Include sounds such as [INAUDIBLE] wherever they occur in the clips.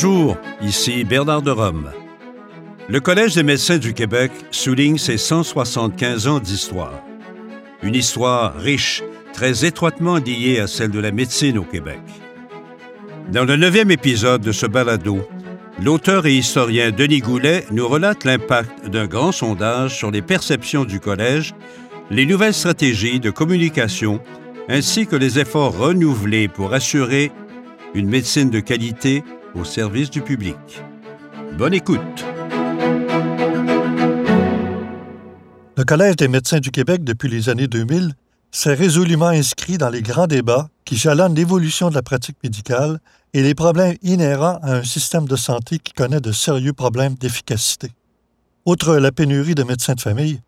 Bonjour, ici Bernard de Rome. Le Collège des médecins du Québec souligne ses 175 ans d'histoire. Une histoire riche, très étroitement liée à celle de la médecine au Québec. Dans le neuvième épisode de ce balado, l'auteur et historien Denis Goulet nous relate l'impact d'un grand sondage sur les perceptions du collège, les nouvelles stratégies de communication, ainsi que les efforts renouvelés pour assurer une médecine de qualité au service du public. Bonne écoute. Le Collège des médecins du Québec, depuis les années 2000, s'est résolument inscrit dans les grands débats qui jalonnent l'évolution de la pratique médicale et les problèmes inhérents à un système de santé qui connaît de sérieux problèmes d'efficacité. Outre la pénurie de médecins de famille,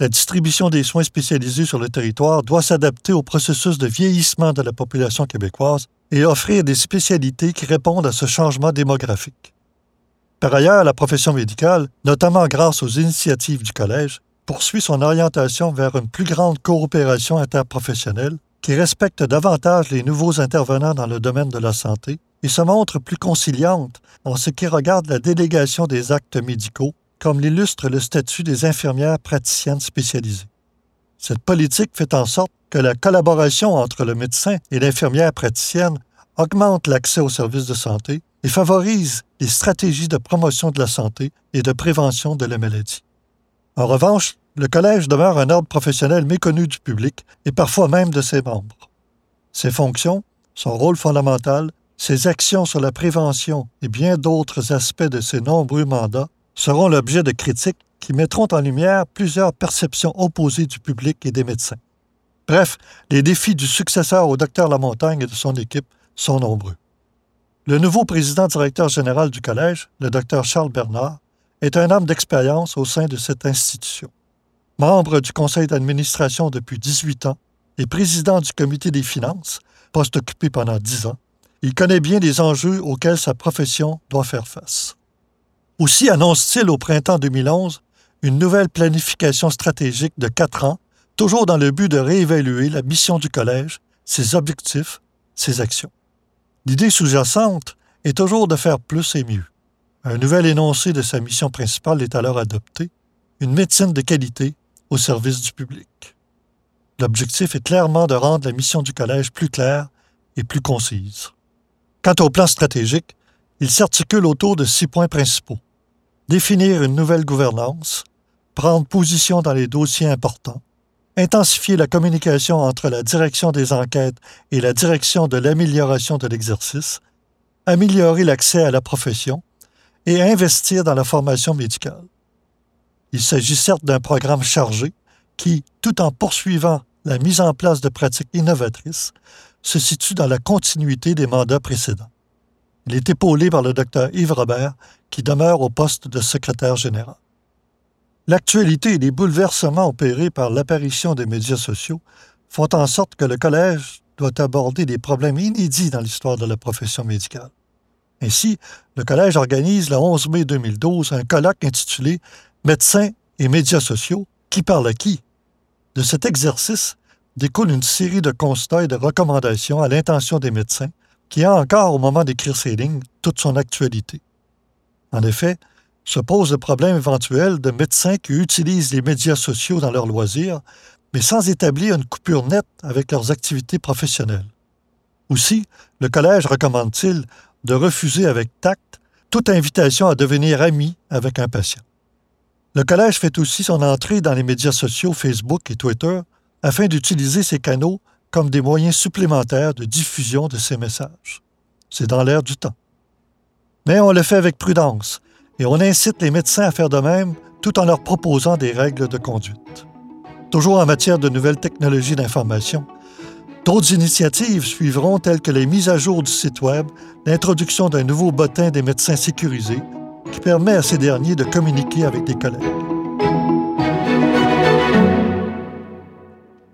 la distribution des soins spécialisés sur le territoire doit s'adapter au processus de vieillissement de la population québécoise et offrir des spécialités qui répondent à ce changement démographique. Par ailleurs, la profession médicale, notamment grâce aux initiatives du Collège, poursuit son orientation vers une plus grande coopération interprofessionnelle qui respecte davantage les nouveaux intervenants dans le domaine de la santé et se montre plus conciliante en ce qui regarde la délégation des actes médicaux, comme l'illustre le statut des infirmières praticiennes spécialisées. Cette politique fait en sorte que la collaboration entre le médecin et l'infirmière praticienne augmente l'accès aux services de santé et favorise les stratégies de promotion de la santé et de prévention de la maladie. En revanche, le collège demeure un ordre professionnel méconnu du public et parfois même de ses membres. Ses fonctions, son rôle fondamental, ses actions sur la prévention et bien d'autres aspects de ses nombreux mandats seront l'objet de critiques qui mettront en lumière plusieurs perceptions opposées du public et des médecins. Bref, les défis du successeur au docteur Lamontagne et de son équipe sont nombreux. Le nouveau président directeur général du collège, le docteur Charles Bernard, est un homme d'expérience au sein de cette institution. Membre du conseil d'administration depuis 18 ans et président du comité des finances, poste occupé pendant 10 ans, il connaît bien les enjeux auxquels sa profession doit faire face. Aussi annonce-t-il au printemps 2011 une nouvelle planification stratégique de quatre ans, toujours dans le but de réévaluer la mission du collège, ses objectifs, ses actions. L'idée sous-jacente est toujours de faire plus et mieux. Un nouvel énoncé de sa mission principale est alors adopté, une médecine de qualité au service du public. L'objectif est clairement de rendre la mission du collège plus claire et plus concise. Quant au plan stratégique, il s'articule autour de six points principaux. Définir une nouvelle gouvernance, prendre position dans les dossiers importants, intensifier la communication entre la direction des enquêtes et la direction de l'amélioration de l'exercice, améliorer l'accès à la profession et investir dans la formation médicale. Il s'agit certes d'un programme chargé qui, tout en poursuivant la mise en place de pratiques innovatrices, se situe dans la continuité des mandats précédents. Il est épaulé par le docteur Yves Robert, qui demeure au poste de secrétaire général. L'actualité et les bouleversements opérés par l'apparition des médias sociaux font en sorte que le collège doit aborder des problèmes inédits dans l'histoire de la profession médicale. Ainsi, le collège organise le 11 mai 2012 un colloque intitulé Médecins et médias sociaux, qui parle à qui? De cet exercice découle une série de constats et de recommandations à l'intention des médecins qui a encore, au moment d'écrire ces lignes, toute son actualité. En effet, se pose le problème éventuel de médecins qui utilisent les médias sociaux dans leurs loisirs, mais sans établir une coupure nette avec leurs activités professionnelles. Aussi, le collège recommande-t-il de refuser avec tact toute invitation à devenir ami avec un patient. Le collège fait aussi son entrée dans les médias sociaux Facebook et Twitter afin d'utiliser ces canaux comme des moyens supplémentaires de diffusion de ses messages. C'est dans l'air du temps. Mais on le fait avec prudence et on incite les médecins à faire de même tout en leur proposant des règles de conduite. Toujours en matière de nouvelles technologies d'information, d'autres initiatives suivront telles que les mises à jour du site Web, l'introduction d'un nouveau bottin des médecins sécurisés qui permet à ces derniers de communiquer avec des collègues.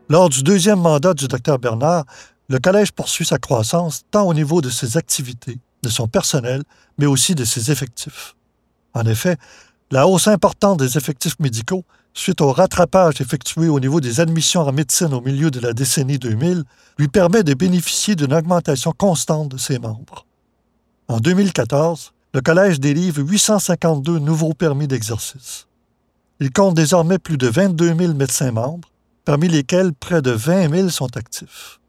Lors du deuxième mandat du Dr Bernard, le Collège poursuit sa croissance tant au niveau de ses activités, de son personnel, mais aussi de ses effectifs. En effet, la hausse importante des effectifs médicaux suite au rattrapage effectué au niveau des admissions en médecine au milieu de la décennie 2000, lui permet de bénéficier d'une augmentation constante de ses membres. En 2014, le Collège délivre 852 nouveaux permis d'exercice. Il compte désormais plus de 22 000 médecins membres, parmi lesquels près de 20 000 sont actifs.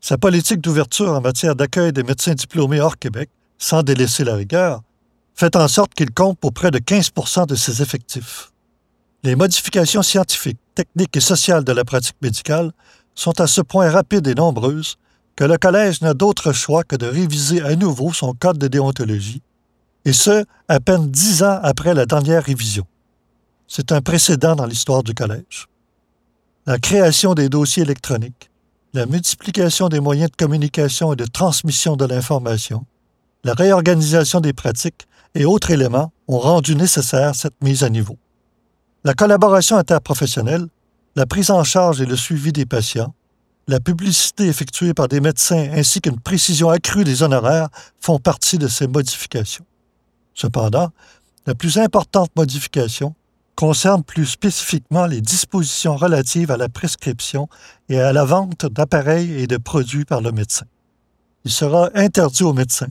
Sa politique d'ouverture en matière d'accueil des médecins diplômés hors Québec, sans délaisser la rigueur, fait en sorte qu'il compte pour près de 15% de ses effectifs. Les modifications scientifiques, techniques et sociales de la pratique médicale sont à ce point rapides et nombreuses que le Collège n'a d'autre choix que de réviser à nouveau son code de déontologie, et ce, à peine dix ans après la dernière révision. C'est un précédent dans l'histoire du Collège. La création des dossiers électroniques, la multiplication des moyens de communication et de transmission de l'information, la réorganisation des pratiques et autres éléments ont rendu nécessaire cette mise à niveau. La collaboration interprofessionnelle, la prise en charge et le suivi des patients, la publicité effectuée par des médecins ainsi qu'une précision accrue des honoraires font partie de ces modifications. Cependant, la plus importante modification concerne plus spécifiquement les dispositions relatives à la prescription et à la vente d'appareils et de produits par le médecin. Il sera interdit aux médecins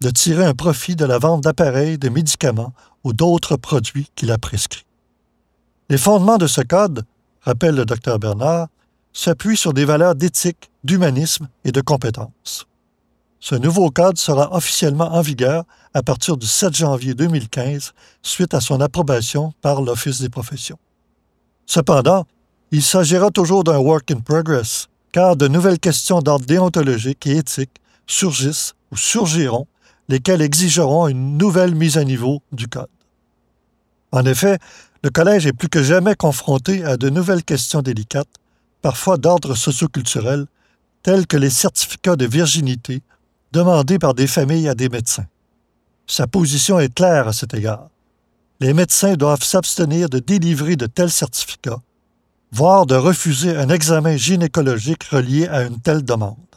de tirer un profit de la vente d'appareils, de médicaments ou d'autres produits qu'il a prescrits. Les fondements de ce code, rappelle le docteur Bernard, s'appuient sur des valeurs d'éthique, d'humanisme et de compétence. Ce nouveau code sera officiellement en vigueur à partir du 7 janvier 2015 suite à son approbation par l'Office des professions. Cependant, il s'agira toujours d'un work in progress, car de nouvelles questions d'ordre déontologique et éthique surgissent ou surgiront lesquels exigeront une nouvelle mise à niveau du Code. En effet, le Collège est plus que jamais confronté à de nouvelles questions délicates, parfois d'ordre socioculturel, telles que les certificats de virginité demandés par des familles à des médecins. Sa position est claire à cet égard. Les médecins doivent s'abstenir de délivrer de tels certificats, voire de refuser un examen gynécologique relié à une telle demande.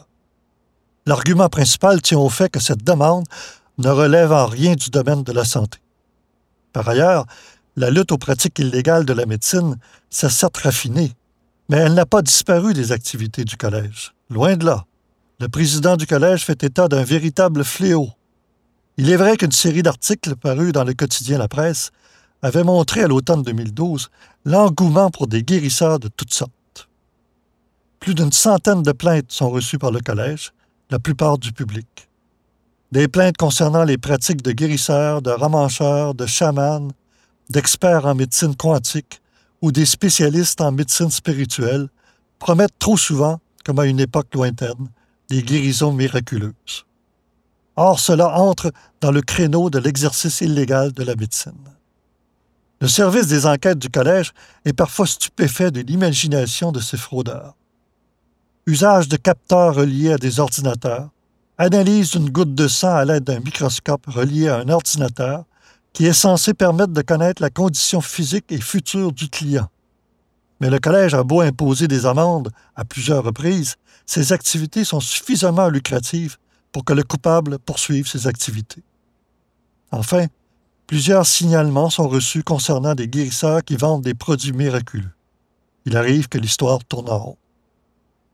L'argument principal tient au fait que cette demande ne relève en rien du domaine de la santé. Par ailleurs, la lutte aux pratiques illégales de la médecine s'est certes raffinée, mais elle n'a pas disparu des activités du collège. Loin de là. Le président du collège fait état d'un véritable fléau. Il est vrai qu'une série d'articles parus dans le quotidien La Presse avait montré à l'automne 2012 l'engouement pour des guérisseurs de toutes sortes. Plus d'une centaine de plaintes sont reçues par le collège, la plupart du public. Des plaintes concernant les pratiques de guérisseurs, de ramancheurs, de chamans, d'experts en médecine quantique ou des spécialistes en médecine spirituelle promettent trop souvent, comme à une époque lointaine, des guérisons miraculeuses. Or, cela entre dans le créneau de l'exercice illégal de la médecine. Le service des enquêtes du collège est parfois stupéfait de l'imagination de ces fraudeurs usage de capteurs reliés à des ordinateurs, analyse d'une goutte de sang à l'aide d'un microscope relié à un ordinateur qui est censé permettre de connaître la condition physique et future du client. Mais le collège a beau imposer des amendes à plusieurs reprises, ces activités sont suffisamment lucratives pour que le coupable poursuive ses activités. Enfin, plusieurs signalements sont reçus concernant des guérisseurs qui vendent des produits miraculeux. Il arrive que l'histoire tourne en rond.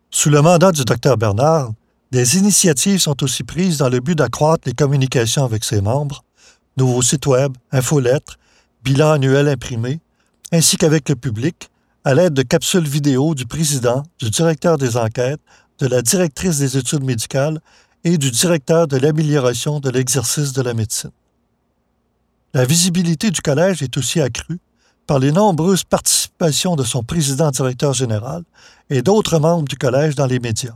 Sous le mandat du Dr Bernard, des initiatives sont aussi prises dans le but d'accroître les communications avec ses membres, nouveaux sites web, infolettres, bilan annuel imprimé, ainsi qu'avec le public, à l'aide de capsules vidéo du président, du directeur des enquêtes, de la directrice des études médicales et du directeur de l'amélioration de l'exercice de la médecine. La visibilité du collège est aussi accrue par les nombreuses participations de son président-directeur général et d'autres membres du collège dans les médias.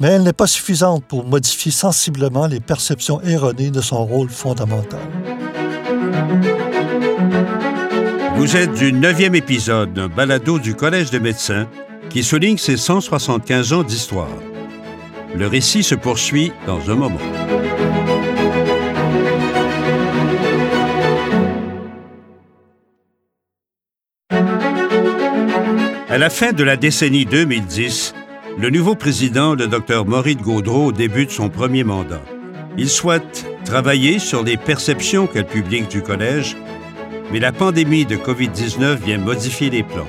Mais elle n'est pas suffisante pour modifier sensiblement les perceptions erronées de son rôle fondamental. Vous êtes du neuvième épisode d'un balado du Collège des médecins qui souligne ses 175 ans d'histoire. Le récit se poursuit dans un moment. À la fin de la décennie 2010, le nouveau président, le Dr Maurice Gaudreau, débute son premier mandat. Il souhaite travailler sur les perceptions qu'a le public du collège mais la pandémie de COVID-19 vient modifier les plans.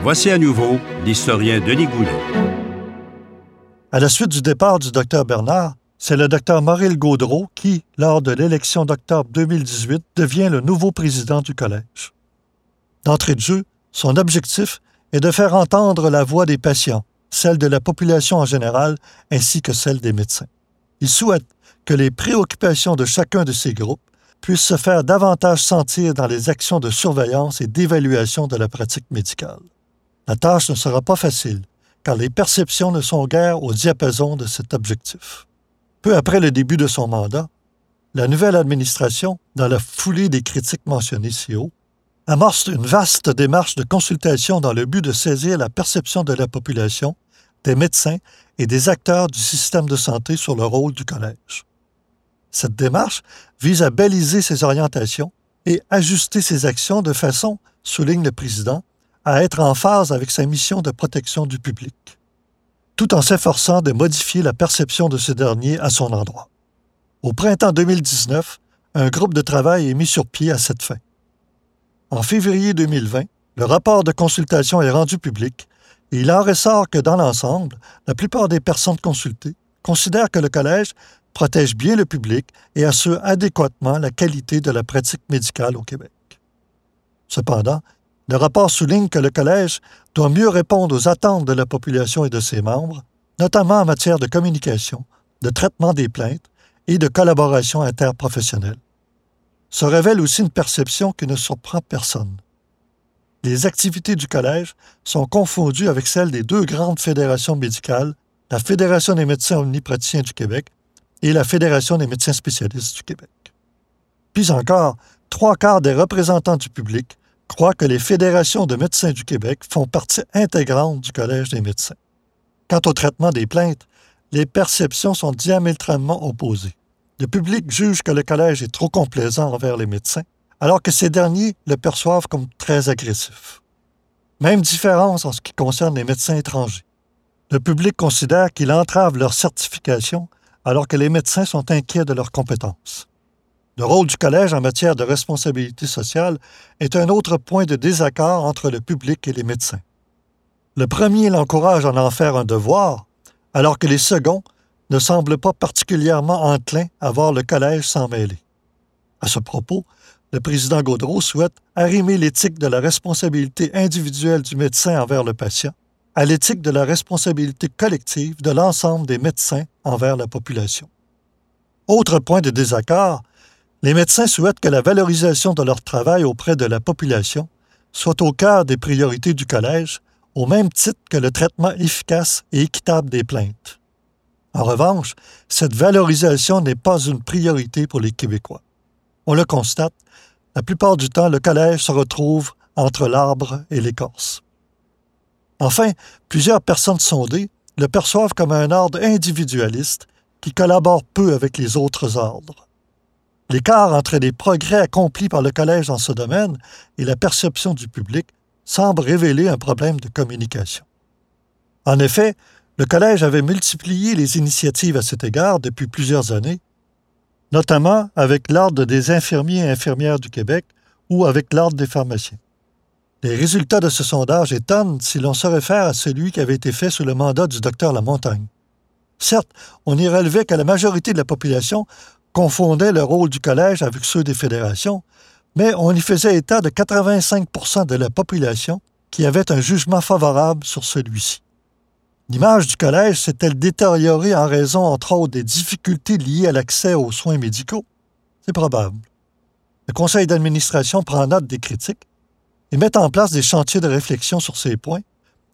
Voici à nouveau l'historien Denis Goulet. À la suite du départ du docteur Bernard, c'est le docteur Maurice Gaudreau qui, lors de l'élection d'octobre 2018, devient le nouveau président du collège. D'entrée de jeu, son objectif est de faire entendre la voix des patients, celle de la population en général, ainsi que celle des médecins. Il souhaite que les préoccupations de chacun de ces groupes puissent se faire davantage sentir dans les actions de surveillance et d'évaluation de la pratique médicale. La tâche ne sera pas facile, car les perceptions ne sont guère au diapason de cet objectif. Peu après le début de son mandat, la nouvelle administration, dans la foulée des critiques mentionnées ci haut, amorce une vaste démarche de consultation dans le but de saisir la perception de la population, des médecins et des acteurs du système de santé sur le rôle du collège. Cette démarche vise à baliser ses orientations et ajuster ses actions de façon, souligne le président, à être en phase avec sa mission de protection du public, tout en s'efforçant de modifier la perception de ce dernier à son endroit. Au printemps 2019, un groupe de travail est mis sur pied à cette fin. En février 2020, le rapport de consultation est rendu public et il en ressort que dans l'ensemble, la plupart des personnes consultées considèrent que le collège protège bien le public et assure adéquatement la qualité de la pratique médicale au Québec. Cependant, le rapport souligne que le collège doit mieux répondre aux attentes de la population et de ses membres, notamment en matière de communication, de traitement des plaintes et de collaboration interprofessionnelle se révèle aussi une perception qui ne surprend personne. Les activités du collège sont confondues avec celles des deux grandes fédérations médicales, la Fédération des médecins omnipraticiens du Québec et la Fédération des médecins spécialistes du Québec. Puis encore, trois quarts des représentants du public croient que les fédérations de médecins du Québec font partie intégrante du Collège des médecins. Quant au traitement des plaintes, les perceptions sont diamétralement opposées. Le public juge que le collège est trop complaisant envers les médecins, alors que ces derniers le perçoivent comme très agressif. Même différence en ce qui concerne les médecins étrangers. Le public considère qu'il entrave leur certification alors que les médecins sont inquiets de leurs compétences. Le rôle du collège en matière de responsabilité sociale est un autre point de désaccord entre le public et les médecins. Le premier l'encourage à en faire un devoir, alors que les seconds ne semble pas particulièrement enclin à voir le collège s'en mêler. À ce propos, le président Gaudreau souhaite arrimer l'éthique de la responsabilité individuelle du médecin envers le patient à l'éthique de la responsabilité collective de l'ensemble des médecins envers la population. Autre point de désaccord, les médecins souhaitent que la valorisation de leur travail auprès de la population soit au cœur des priorités du collège, au même titre que le traitement efficace et équitable des plaintes. En revanche, cette valorisation n'est pas une priorité pour les Québécois. On le constate, la plupart du temps, le collège se retrouve entre l'arbre et l'écorce. Enfin, plusieurs personnes sondées le perçoivent comme un ordre individualiste qui collabore peu avec les autres ordres. L'écart entre les progrès accomplis par le collège dans ce domaine et la perception du public semble révéler un problème de communication. En effet, le Collège avait multiplié les initiatives à cet égard depuis plusieurs années, notamment avec l'Ordre des infirmiers et infirmières du Québec ou avec l'Ordre des pharmaciens. Les résultats de ce sondage étonnent si l'on se réfère à celui qui avait été fait sous le mandat du docteur Lamontagne. Certes, on y relevait que la majorité de la population confondait le rôle du collège avec ceux des fédérations, mais on y faisait état de 85% de la population qui avait un jugement favorable sur celui-ci. L'image du collège s'est-elle détériorée en raison, entre autres, des difficultés liées à l'accès aux soins médicaux? C'est probable. Le conseil d'administration prend note des critiques et met en place des chantiers de réflexion sur ces points,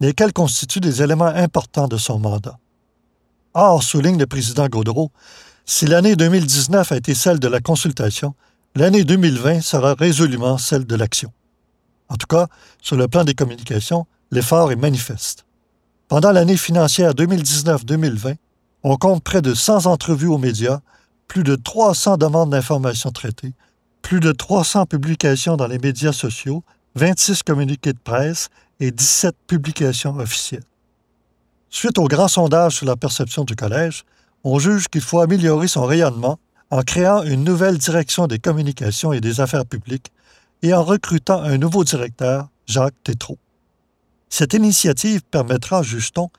lesquels constituent des éléments importants de son mandat. Or, souligne le président Gaudreau, si l'année 2019 a été celle de la consultation, l'année 2020 sera résolument celle de l'action. En tout cas, sur le plan des communications, l'effort est manifeste. Pendant l'année financière 2019-2020, on compte près de 100 entrevues aux médias, plus de 300 demandes d'informations traitées, plus de 300 publications dans les médias sociaux, 26 communiqués de presse et 17 publications officielles. Suite au grand sondage sur la perception du collège, on juge qu'il faut améliorer son rayonnement en créant une nouvelle direction des communications et des affaires publiques et en recrutant un nouveau directeur, Jacques Tétrault. Cette initiative permettra, juge-t-on,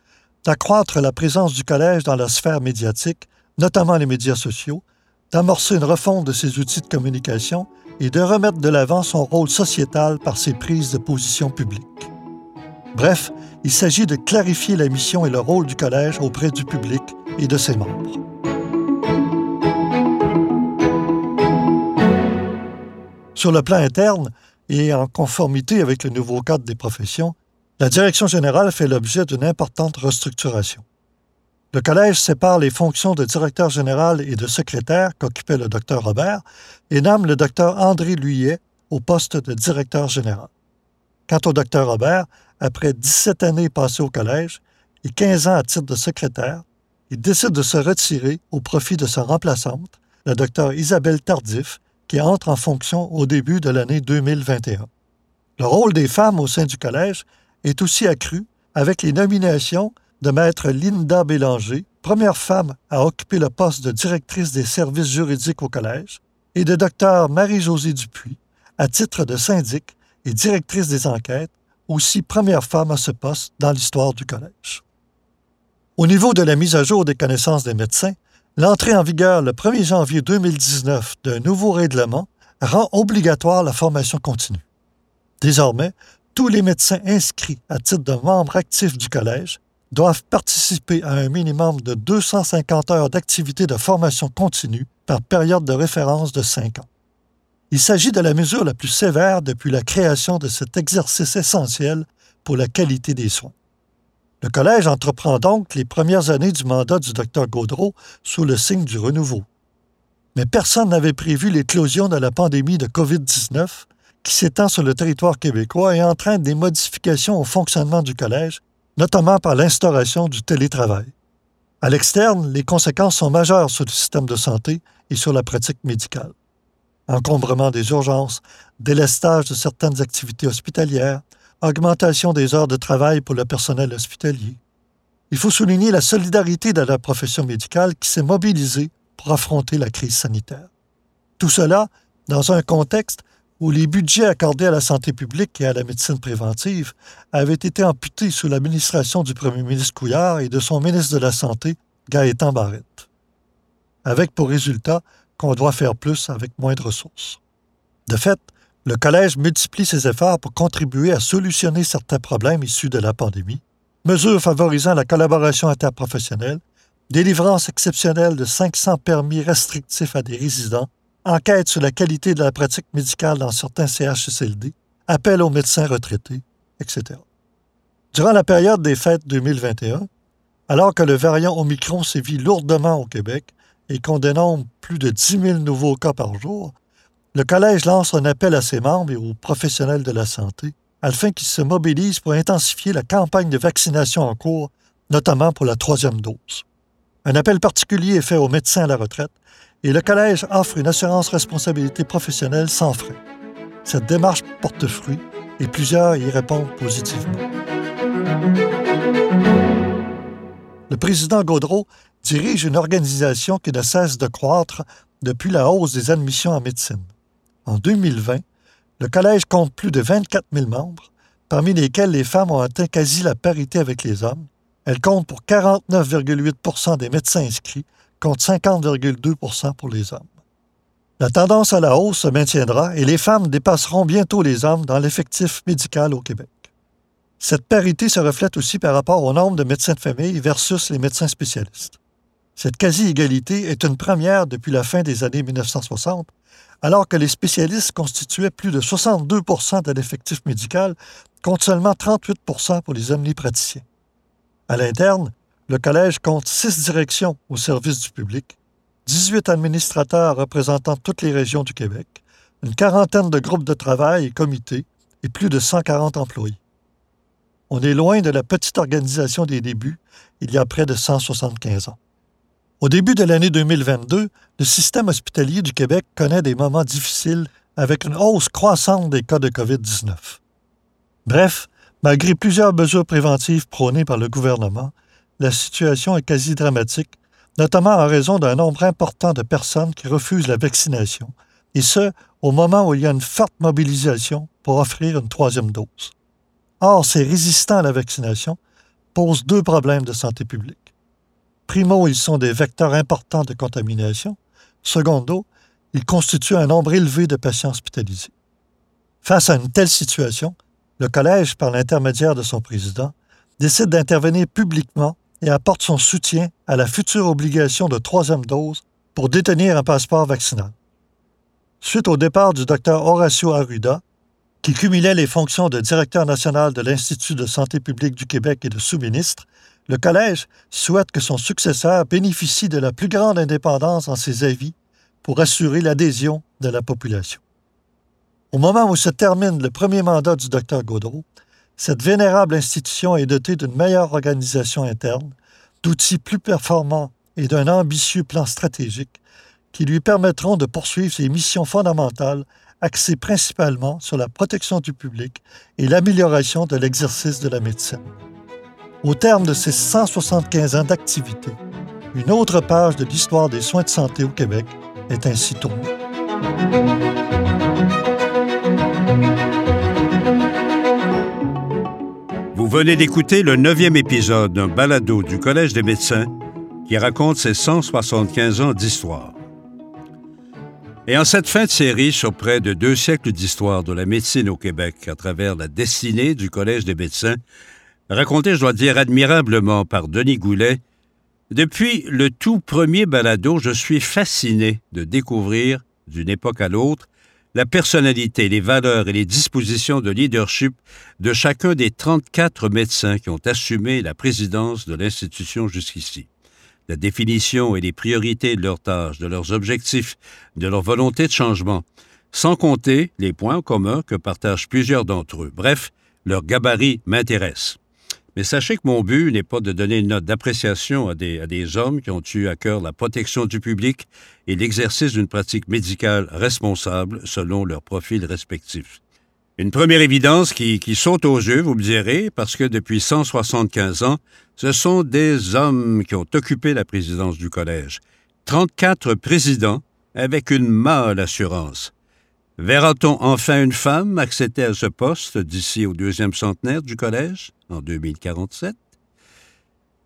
d'accroître la présence du collège dans la sphère médiatique, notamment les médias sociaux, d'amorcer une refonte de ses outils de communication et de remettre de l'avant son rôle sociétal par ses prises de position publiques. Bref, il s'agit de clarifier la mission et le rôle du collège auprès du public et de ses membres. Sur le plan interne et en conformité avec le nouveau cadre des professions, la direction générale fait l'objet d'une importante restructuration. Le collège sépare les fonctions de directeur général et de secrétaire qu'occupait le docteur Robert et nomme le docteur André Luyet au poste de directeur général. Quant au docteur Robert, après 17 années passées au collège et 15 ans à titre de secrétaire, il décide de se retirer au profit de sa remplaçante, la docteur Isabelle Tardif, qui entre en fonction au début de l'année 2021. Le rôle des femmes au sein du collège est aussi accru avec les nominations de Maître Linda Bélanger, première femme à occuper le poste de directrice des services juridiques au collège, et de Dr Marie-Josée Dupuis, à titre de syndic et directrice des enquêtes, aussi première femme à ce poste dans l'histoire du collège. Au niveau de la mise à jour des connaissances des médecins, l'entrée en vigueur le 1er janvier 2019 d'un nouveau règlement rend obligatoire la formation continue. Désormais, tous les médecins inscrits à titre de membres actifs du collège doivent participer à un minimum de 250 heures d'activité de formation continue par période de référence de 5 ans. Il s'agit de la mesure la plus sévère depuis la création de cet exercice essentiel pour la qualité des soins. Le Collège entreprend donc les premières années du mandat du Dr Gaudreau sous le signe du renouveau. Mais personne n'avait prévu l'éclosion de la pandémie de COVID-19 qui s'étend sur le territoire québécois et entraîne des modifications au fonctionnement du Collège notamment par l'instauration du télétravail. À l'externe, les conséquences sont majeures sur le système de santé et sur la pratique médicale. Encombrement des urgences, délestage de certaines activités hospitalières, augmentation des heures de travail pour le personnel hospitalier. Il faut souligner la solidarité de la profession médicale qui s'est mobilisée pour affronter la crise sanitaire. Tout cela dans un contexte où les budgets accordés à la santé publique et à la médecine préventive avaient été amputés sous l'administration du premier ministre Couillard et de son ministre de la Santé, Gaëtan Barrette. Avec pour résultat qu'on doit faire plus avec moins de ressources. De fait, le Collège multiplie ses efforts pour contribuer à solutionner certains problèmes issus de la pandémie, mesures favorisant la collaboration interprofessionnelle, délivrance exceptionnelle de 500 permis restrictifs à des résidents enquête sur la qualité de la pratique médicale dans certains CHSLD, appel aux médecins retraités, etc. Durant la période des fêtes 2021, alors que le variant Omicron sévit lourdement au Québec et qu'on dénombre plus de 10 000 nouveaux cas par jour, le Collège lance un appel à ses membres et aux professionnels de la santé afin qu'ils se mobilisent pour intensifier la campagne de vaccination en cours, notamment pour la troisième dose. Un appel particulier est fait aux médecins à la retraite et le Collège offre une assurance responsabilité professionnelle sans frais. Cette démarche porte fruit et plusieurs y répondent positivement. Le président Gaudreau dirige une organisation qui ne cesse de croître depuis la hausse des admissions en médecine. En 2020, le Collège compte plus de 24 000 membres, parmi lesquels les femmes ont atteint quasi la parité avec les hommes. Elles comptent pour 49,8% des médecins inscrits contre 50,2 pour les hommes. La tendance à la hausse se maintiendra et les femmes dépasseront bientôt les hommes dans l'effectif médical au Québec. Cette parité se reflète aussi par rapport au nombre de médecins de famille versus les médecins spécialistes. Cette quasi-égalité est une première depuis la fin des années 1960, alors que les spécialistes constituaient plus de 62% de l'effectif médical contre seulement 38 pour les omnipraticiens. À l'interne, le collège compte six directions au service du public, 18 administrateurs représentant toutes les régions du Québec, une quarantaine de groupes de travail et comités et plus de 140 employés. On est loin de la petite organisation des débuts, il y a près de 175 ans. Au début de l'année 2022, le système hospitalier du Québec connaît des moments difficiles avec une hausse croissante des cas de COVID-19. Bref, malgré plusieurs mesures préventives prônées par le gouvernement, la situation est quasi dramatique, notamment en raison d'un nombre important de personnes qui refusent la vaccination, et ce, au moment où il y a une forte mobilisation pour offrir une troisième dose. Or, ces résistants à la vaccination posent deux problèmes de santé publique. Primo, ils sont des vecteurs importants de contamination. Secondo, ils constituent un nombre élevé de patients hospitalisés. Face à une telle situation, le Collège, par l'intermédiaire de son président, décide d'intervenir publiquement et apporte son soutien à la future obligation de troisième dose pour détenir un passeport vaccinal. Suite au départ du docteur Horacio Arruda, qui cumulait les fonctions de directeur national de l'Institut de santé publique du Québec et de sous-ministre, le Collège souhaite que son successeur bénéficie de la plus grande indépendance en ses avis pour assurer l'adhésion de la population. Au moment où se termine le premier mandat du docteur Gaudreau, cette vénérable institution est dotée d'une meilleure organisation interne, d'outils plus performants et d'un ambitieux plan stratégique qui lui permettront de poursuivre ses missions fondamentales axées principalement sur la protection du public et l'amélioration de l'exercice de la médecine. Au terme de ces 175 ans d'activité, une autre page de l'histoire des soins de santé au Québec est ainsi tournée. Venez d'écouter le neuvième épisode d'un balado du Collège des médecins qui raconte ses 175 ans d'histoire. Et en cette fin de série sur près de deux siècles d'histoire de la médecine au Québec à travers la destinée du Collège des médecins, racontée, je dois dire, admirablement par Denis Goulet, depuis le tout premier balado, je suis fasciné de découvrir, d'une époque à l'autre, la personnalité, les valeurs et les dispositions de leadership de chacun des 34 médecins qui ont assumé la présidence de l'institution jusqu'ici la définition et les priorités de leurs tâches, de leurs objectifs, de leur volonté de changement, sans compter les points communs que partagent plusieurs d'entre eux. Bref, leur gabarit m'intéresse. Mais sachez que mon but n'est pas de donner une note d'appréciation à des, hommes qui ont eu à cœur la protection du public et l'exercice d'une pratique médicale responsable selon leurs profils respectifs. Une première évidence qui, qui, saute aux yeux, vous me direz, parce que depuis 175 ans, ce sont des hommes qui ont occupé la présidence du collège. 34 présidents avec une mâle assurance. Verra-t-on enfin une femme accéder à ce poste d'ici au deuxième centenaire du collège, en 2047?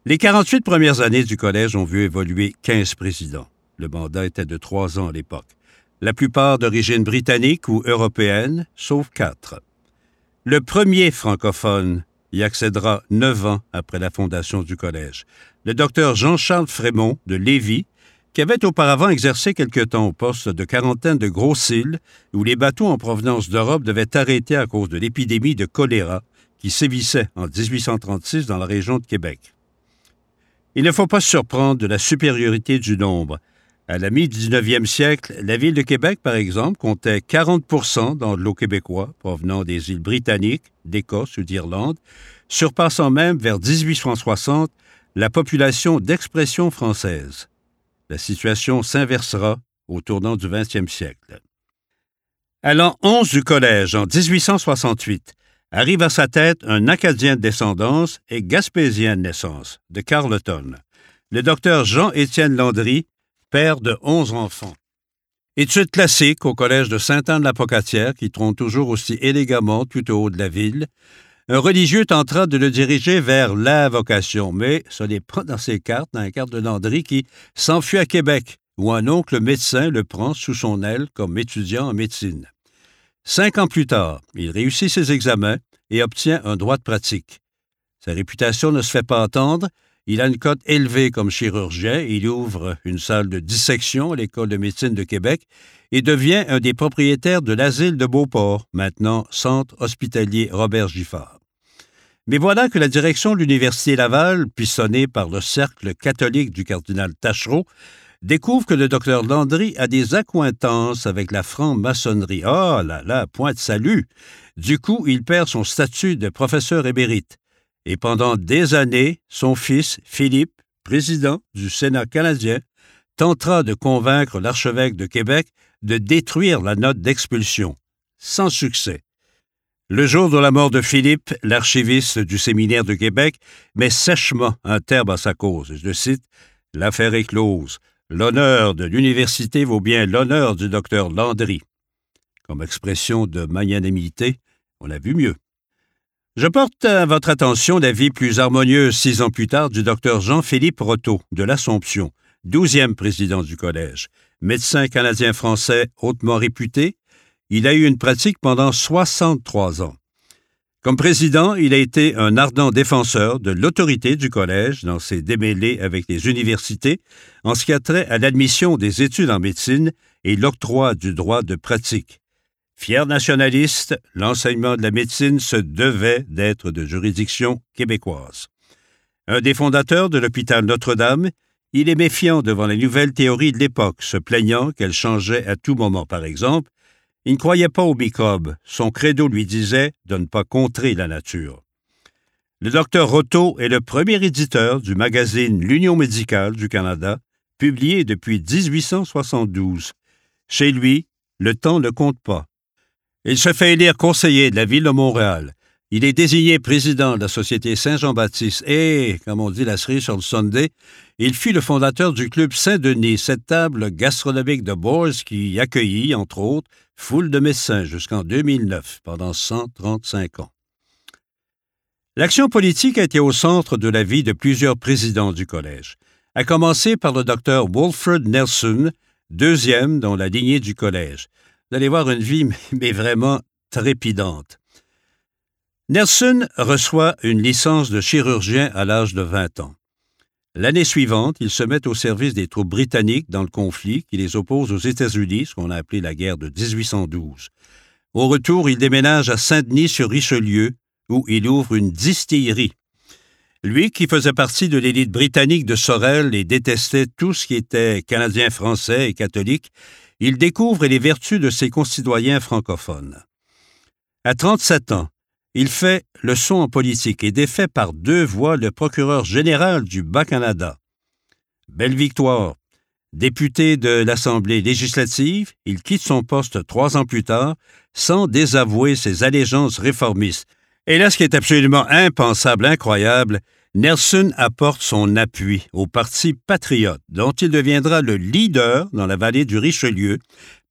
Les 48 premières années du collège ont vu évoluer 15 présidents. Le mandat était de trois ans à l'époque la plupart d'origine britannique ou européenne, sauf quatre. Le premier francophone y accédera neuf ans après la fondation du collège, le docteur Jean-Charles Frémont de Lévis, qui avait auparavant exercé quelque temps au poste de quarantaine de Gros-Îles, où les bateaux en provenance d'Europe devaient arrêter à cause de l'épidémie de choléra qui sévissait en 1836 dans la région de Québec. Il ne faut pas se surprendre de la supériorité du nombre, à la mi-19e siècle, la ville de Québec, par exemple, comptait 40% dans l'eau québécois provenant des îles britanniques, d'Écosse ou d'Irlande, surpassant même vers 1860 la population d'expression française. La situation s'inversera au tournant du 20e siècle. À l'an 11 du collège, en 1868, arrive à sa tête un Acadien de descendance et Gaspésien de naissance, de Carleton, le docteur Jean-Étienne Landry, père de onze enfants. Études classiques au collège de Sainte-Anne-la-Pocatière, qui trône toujours aussi élégamment tout au haut de la ville. Un religieux tentera de le diriger vers la vocation, mais ce n'est pas dans ses cartes, dans la carte de Landry, qui s'enfuit à Québec, où un oncle médecin le prend sous son aile comme étudiant en médecine. Cinq ans plus tard, il réussit ses examens et obtient un droit de pratique. Sa réputation ne se fait pas attendre, il a une cote élevée comme chirurgien. Il ouvre une salle de dissection à l'École de médecine de Québec et devient un des propriétaires de l'asile de Beauport, maintenant Centre hospitalier Robert Giffard. Mais voilà que la direction de l'Université Laval, puissonnée par le cercle catholique du cardinal Tachereau, découvre que le docteur Landry a des accointances avec la franc-maçonnerie. Oh là là, point de salut! Du coup, il perd son statut de professeur émérite et pendant des années, son fils, Philippe, président du Sénat canadien, tentera de convaincre l'archevêque de Québec de détruire la note d'expulsion, sans succès. Le jour de la mort de Philippe, l'archiviste du séminaire de Québec met sèchement un terme à sa cause. Je cite L'affaire est close. L'honneur de l'université vaut bien l'honneur du docteur Landry. Comme expression de magnanimité, on a vu mieux. Je porte à votre attention la vie plus harmonieuse six ans plus tard du docteur Jean-Philippe Roteau de l'Assomption, douzième président du collège. Médecin canadien-français hautement réputé, il a eu une pratique pendant 63 ans. Comme président, il a été un ardent défenseur de l'autorité du collège dans ses démêlés avec les universités en ce qui a trait à l'admission des études en médecine et l'octroi du droit de pratique. Fier nationaliste, l'enseignement de la médecine se devait d'être de juridiction québécoise. Un des fondateurs de l'hôpital Notre-Dame, il est méfiant devant les nouvelles théories de l'époque, se plaignant qu'elles changeaient à tout moment, par exemple, il ne croyait pas aux microbes. Son credo lui disait de ne pas contrer la nature. Le docteur Roto est le premier éditeur du magazine L'Union médicale du Canada, publié depuis 1872. Chez lui, le temps ne compte pas. Il se fait élire conseiller de la ville de Montréal. Il est désigné président de la Société Saint-Jean-Baptiste et, comme on dit la cerise sur le Sunday, il fut le fondateur du Club Saint-Denis, cette table gastronomique de Boers qui accueillit, entre autres, foule de médecins jusqu'en 2009, pendant 135 ans. L'action politique a été au centre de la vie de plusieurs présidents du collège, à commencer par le docteur Wolfred Nelson, deuxième dans la lignée du collège. Vous allez voir une vie, [LAUGHS] mais vraiment trépidante. Nelson reçoit une licence de chirurgien à l'âge de 20 ans. L'année suivante, il se met au service des troupes britanniques dans le conflit qui les oppose aux États-Unis, ce qu'on a appelé la guerre de 1812. Au retour, il déménage à Saint-Denis sur Richelieu, où il ouvre une distillerie. Lui, qui faisait partie de l'élite britannique de Sorel et détestait tout ce qui était canadien, français et catholique, il découvre les vertus de ses concitoyens francophones. À 37 ans, il fait le son en politique et défait par deux voix le procureur général du Bas-Canada. Belle victoire. Député de l'Assemblée législative, il quitte son poste trois ans plus tard sans désavouer ses allégeances réformistes. Et là, ce qui est absolument impensable, incroyable, Nelson apporte son appui au Parti patriote, dont il deviendra le leader dans la vallée du Richelieu,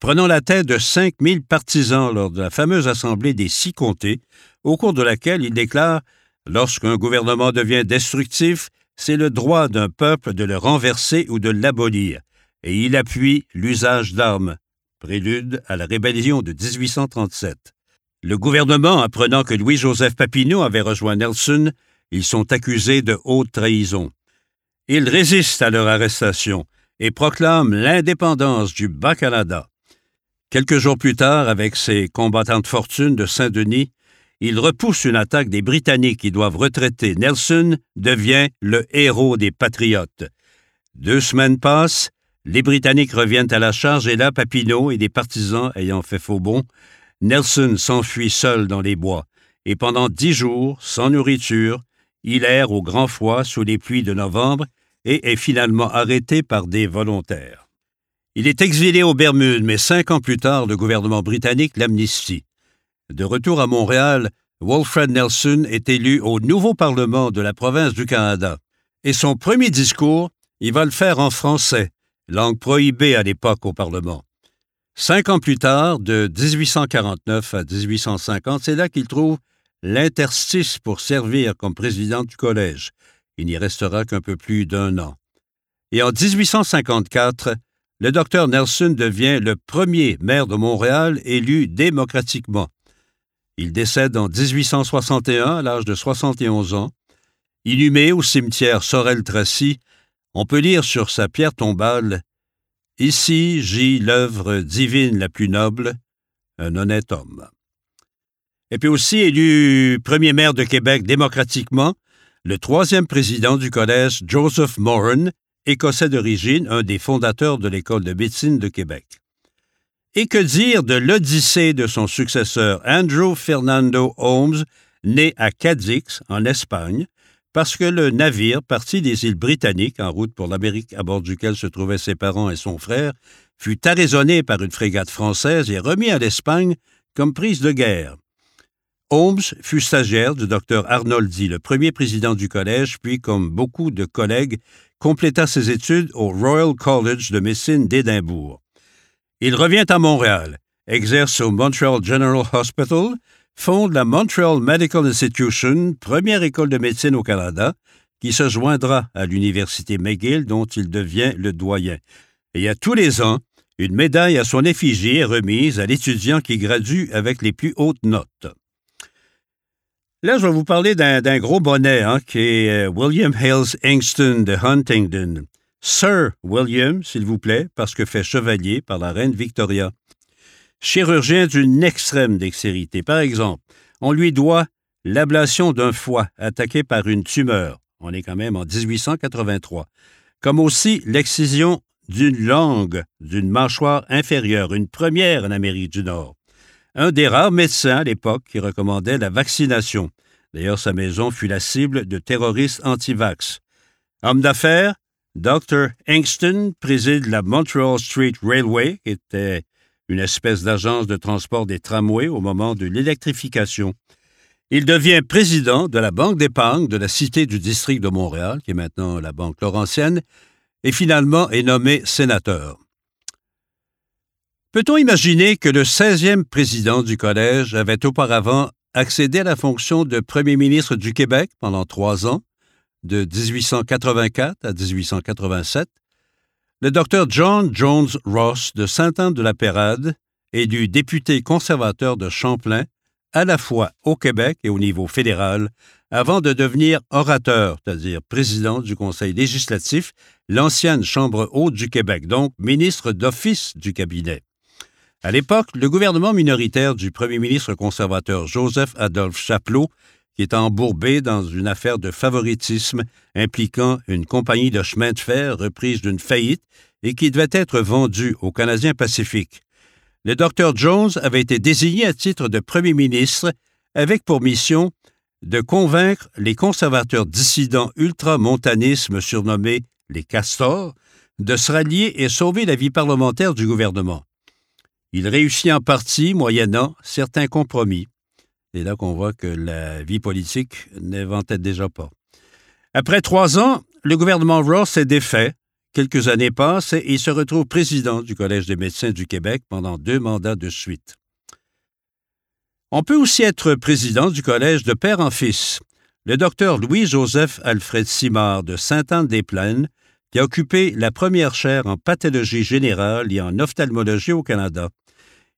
prenant la tête de 5000 partisans lors de la fameuse Assemblée des six comtés, au cours de laquelle il déclare Lorsqu'un gouvernement devient destructif, c'est le droit d'un peuple de le renverser ou de l'abolir, et il appuie l'usage d'armes, prélude à la rébellion de 1837. Le gouvernement, apprenant que Louis-Joseph Papineau avait rejoint Nelson, ils sont accusés de haute trahison. Ils résistent à leur arrestation et proclament l'indépendance du Bas-Canada. Quelques jours plus tard, avec ses combattants de fortune de Saint-Denis, il repousse une attaque des Britanniques qui doivent retraiter. Nelson devient le héros des Patriotes. Deux semaines passent, les Britanniques reviennent à la charge et là, Papineau et des partisans ayant fait faux bond, Nelson s'enfuit seul dans les bois et pendant dix jours, sans nourriture, il erre au grand froid sous les pluies de novembre et est finalement arrêté par des volontaires. Il est exilé aux Bermudes, mais cinq ans plus tard, le gouvernement britannique l'amnistie. De retour à Montréal, Wilfred Nelson est élu au nouveau Parlement de la province du Canada. Et son premier discours, il va le faire en français, langue prohibée à l'époque au Parlement. Cinq ans plus tard, de 1849 à 1850, c'est là qu'il trouve l'interstice pour servir comme président du collège. Il n'y restera qu'un peu plus d'un an. Et en 1854, le docteur Nelson devient le premier maire de Montréal élu démocratiquement. Il décède en 1861 à l'âge de 71 ans. Inhumé au cimetière Sorel-Tracy, on peut lire sur sa pierre tombale Ici gît l'œuvre divine la plus noble, un honnête homme. Et puis aussi élu premier maire de Québec démocratiquement, le troisième président du collège Joseph Moran, écossais d'origine, un des fondateurs de l'École de médecine de Québec. Et que dire de l'odyssée de son successeur Andrew Fernando Holmes, né à Cadix, en Espagne, parce que le navire parti des îles britanniques en route pour l'Amérique à bord duquel se trouvaient ses parents et son frère fut arraisonné par une frégate française et remis à l'Espagne comme prise de guerre. Holmes fut stagiaire du docteur Arnoldi, le premier président du collège, puis, comme beaucoup de collègues compléta ses études au Royal College de médecine d'Édimbourg. Il revient à Montréal, exerce au Montreal General Hospital, fonde la Montreal Medical Institution, première école de médecine au Canada, qui se joindra à l'Université McGill dont il devient le doyen. Et à tous les ans, une médaille à son effigie est remise à l'étudiant qui gradue avec les plus hautes notes. Là, je vais vous parler d'un gros bonnet hein, qui est euh, William Hales Ingston de Huntingdon. Sir William, s'il vous plaît, parce que fait chevalier par la reine Victoria. Chirurgien d'une extrême dextérité. Par exemple, on lui doit l'ablation d'un foie attaqué par une tumeur. On est quand même en 1883. Comme aussi l'excision d'une langue d'une mâchoire inférieure, une première en Amérique du Nord. Un des rares médecins à l'époque qui recommandait la vaccination. D'ailleurs, sa maison fut la cible de terroristes anti-vax. Homme d'affaires, Dr. Engston préside la Montreal Street Railway, qui était une espèce d'agence de transport des tramways au moment de l'électrification. Il devient président de la Banque d'épargne de la Cité du district de Montréal, qui est maintenant la Banque Laurentienne, et finalement est nommé sénateur. Peut-on imaginer que le 16e président du collège avait auparavant accédé à la fonction de premier ministre du Québec pendant trois ans, de 1884 à 1887, le docteur John Jones Ross de Sainte-Anne-de-la-Pérade et du député conservateur de Champlain, à la fois au Québec et au niveau fédéral, avant de devenir orateur, c'est-à-dire président du Conseil législatif, l'ancienne Chambre haute du Québec, donc ministre d'office du cabinet. À l'époque, le gouvernement minoritaire du premier ministre conservateur Joseph-Adolphe Chapelot, qui est embourbé dans une affaire de favoritisme impliquant une compagnie de chemin de fer reprise d'une faillite et qui devait être vendue aux Canadiens Pacifiques. Le docteur Jones avait été désigné à titre de premier ministre avec pour mission de convaincre les conservateurs dissidents ultramontanisme surnommés les castors de se rallier et sauver la vie parlementaire du gouvernement. Il réussit en partie, moyennant certains compromis. C'est là qu'on voit que la vie politique n'inventait déjà pas. Après trois ans, le gouvernement Ross est défait Quelques années passent et il se retrouve président du Collège des médecins du Québec pendant deux mandats de suite. On peut aussi être président du Collège de père en fils. Le docteur Louis-Joseph Alfred Simard de Sainte-Anne-des-Plaines, qui a occupé la première chaire en pathologie générale et en ophtalmologie au Canada.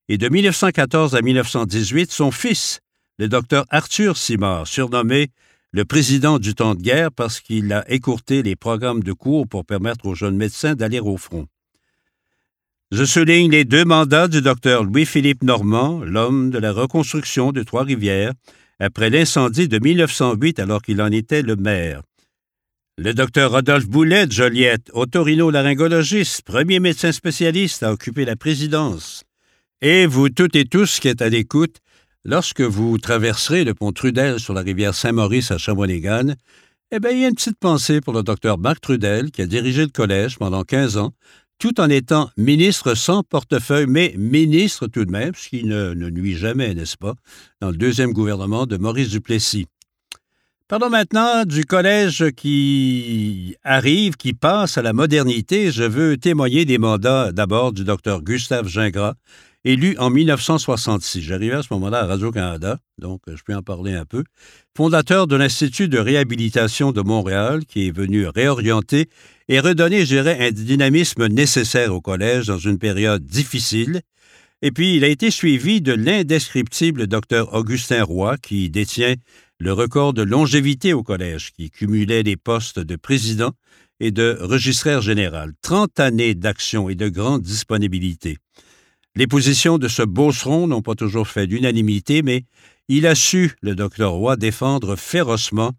Et de 1914 à 1918, son fils, le docteur Arthur Simard, surnommé le président du temps de guerre parce qu'il a écourté les programmes de cours pour permettre aux jeunes médecins d'aller au front. Je souligne les deux mandats du docteur Louis-Philippe Normand, l'homme de la reconstruction de Trois-Rivières, après l'incendie de 1908 alors qu'il en était le maire. Le docteur Rodolphe Boulet de Joliette, otorino-laryngologiste, premier médecin spécialiste à occuper la présidence. Et vous toutes et tous qui êtes à l'écoute, Lorsque vous traverserez le pont Trudel sur la rivière Saint-Maurice à Shawinigan, eh bien, il y a une petite pensée pour le docteur Marc Trudel, qui a dirigé le collège pendant 15 ans, tout en étant ministre sans portefeuille, mais ministre tout de même, ce qui ne, nuit jamais, n'est-ce pas, dans le deuxième gouvernement de Maurice Duplessis. Parlons maintenant du collège qui arrive, qui passe à la modernité. Je veux témoigner des mandats d'abord du docteur Gustave Gingras, élu en 1966. J'arrivais à ce moment-là à Radio-Canada, donc euh, je peux en parler un peu. Fondateur de l'Institut de réhabilitation de Montréal, qui est venu réorienter et redonner, je dirais, un dynamisme nécessaire au collège dans une période difficile. Et puis, il a été suivi de l'indescriptible docteur Augustin Roy, qui détient le record de longévité au collège, qui cumulait les postes de président et de registraire général. 30 années d'action et de grande disponibilité. Les positions de ce beauceron n'ont pas toujours fait l'unanimité, mais il a su, le docteur Roy, défendre férocement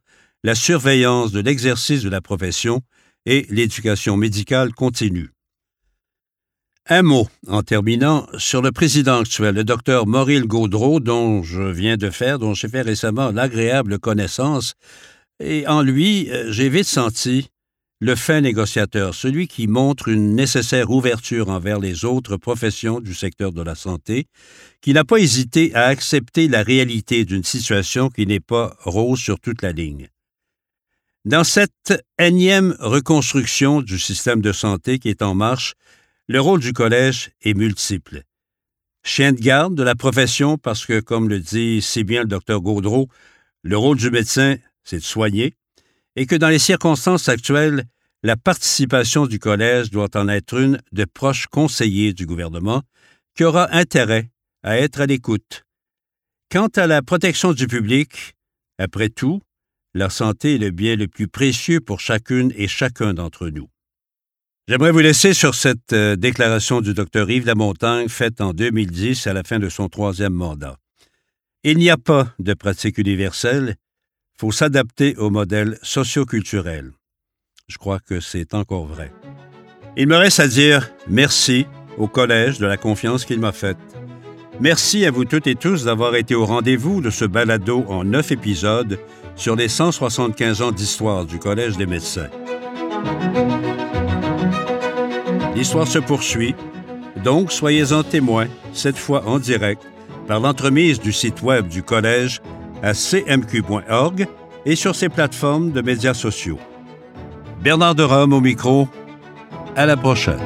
la surveillance de l'exercice de la profession et l'éducation médicale continue. Un mot, en terminant, sur le président actuel, le docteur Maurice Gaudreau, dont je viens de faire, dont j'ai fait récemment l'agréable connaissance, et en lui, euh, j'ai vite senti le fin négociateur, celui qui montre une nécessaire ouverture envers les autres professions du secteur de la santé, qui n'a pas hésité à accepter la réalité d'une situation qui n'est pas rose sur toute la ligne. Dans cette énième reconstruction du système de santé qui est en marche, le rôle du collège est multiple. Chien de garde de la profession parce que, comme le dit si bien le docteur Gaudreau, le rôle du médecin, c'est de soigner, et que dans les circonstances actuelles, la participation du collège doit en être une de proches conseillers du gouvernement qui aura intérêt à être à l'écoute. Quant à la protection du public, après tout, la santé est le bien le plus précieux pour chacune et chacun d'entre nous. J'aimerais vous laisser sur cette euh, déclaration du docteur Yves Lamontagne faite en 2010 à la fin de son troisième mandat. Il n'y a pas de pratique universelle, faut s'adapter au modèle socioculturel. Je crois que c'est encore vrai. Il me reste à dire merci au Collège de la confiance qu'il m'a faite. Merci à vous toutes et tous d'avoir été au rendez-vous de ce balado en neuf épisodes sur les 175 ans d'histoire du Collège des médecins. L'histoire se poursuit, donc soyez-en témoins, cette fois en direct, par l'entremise du site Web du Collège à cmq.org et sur ses plateformes de médias sociaux. Bernard de Rome au micro. À la prochaine.